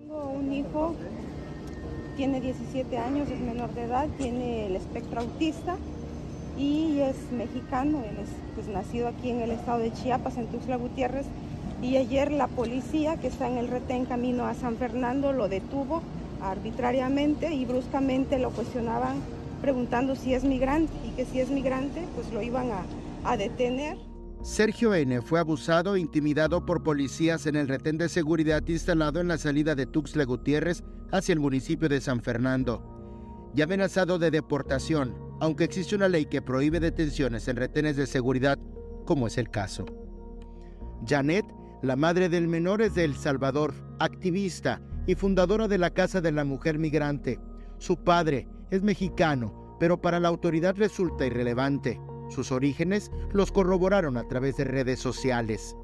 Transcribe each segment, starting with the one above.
Tengo un hijo, tiene 17 años, es menor de edad, tiene el espectro autista y es mexicano, él es pues, nacido aquí en el estado de Chiapas, en Tuxtla Gutiérrez. Y ayer la policía que está en el retén camino a San Fernando lo detuvo arbitrariamente y bruscamente lo cuestionaban preguntando si es migrante y que si es migrante pues lo iban a, a detener. Sergio N. fue abusado e intimidado por policías en el retén de seguridad instalado en la salida de Tuxtla Gutiérrez hacia el municipio de San Fernando. Y amenazado de deportación, aunque existe una ley que prohíbe detenciones en retenes de seguridad, como es el caso. Janet, la madre del menor, es de El Salvador, activista y fundadora de la Casa de la Mujer Migrante. Su padre es mexicano, pero para la autoridad resulta irrelevante. Sus orígenes los corroboraron a través de redes sociales.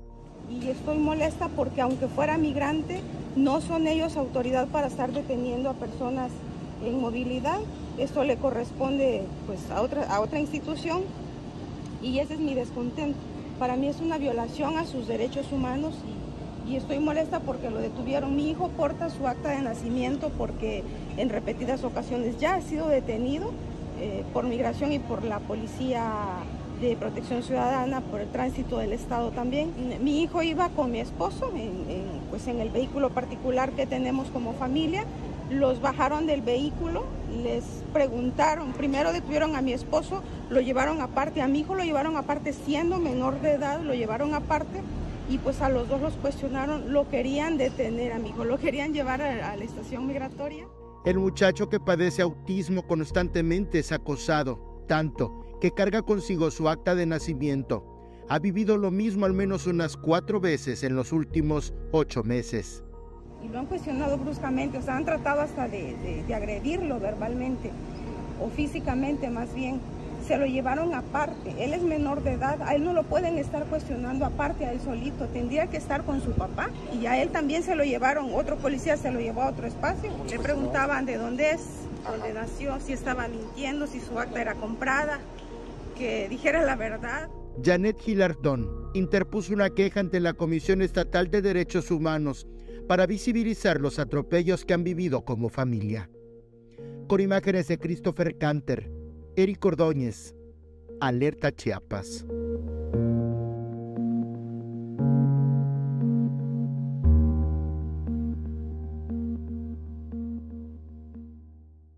Y estoy molesta porque aunque fuera migrante, no son ellos autoridad para estar deteniendo a personas en movilidad. Esto le corresponde pues, a, otra, a otra institución y ese es mi descontento. Para mí es una violación a sus derechos humanos y, y estoy molesta porque lo detuvieron. Mi hijo porta su acta de nacimiento porque en repetidas ocasiones ya ha sido detenido eh, por migración y por la policía de protección ciudadana, por el tránsito del Estado también. Mi hijo iba con mi esposo en, pues en el vehículo particular que tenemos como familia. Los bajaron del vehículo, les preguntaron, primero detuvieron a mi esposo, lo llevaron aparte, a mi hijo lo llevaron aparte siendo menor de edad, lo llevaron aparte y pues a los dos los cuestionaron, lo querían detener a mi hijo, lo querían llevar a la estación migratoria. El muchacho que padece autismo constantemente es acosado, tanto que carga consigo su acta de nacimiento. Ha vivido lo mismo al menos unas cuatro veces en los últimos ocho meses. Y lo han cuestionado bruscamente, o sea, han tratado hasta de, de, agredirlo verbalmente o físicamente más bien. Se lo llevaron aparte, él es menor de edad, a él no lo pueden estar cuestionando aparte a él solito, tendría que estar con su papá y a él también se lo llevaron, otro policía se lo llevó a otro espacio, le preguntaban de dónde es, dónde nació, si estaba mintiendo, si su acta era comprada, que dijera la verdad. Janet Gilardón interpuso una queja ante la Comisión Estatal de Derechos Humanos para visibilizar los atropellos que han vivido como familia. Con imágenes de Christopher Canter, Eric Ordóñez, Alerta Chiapas.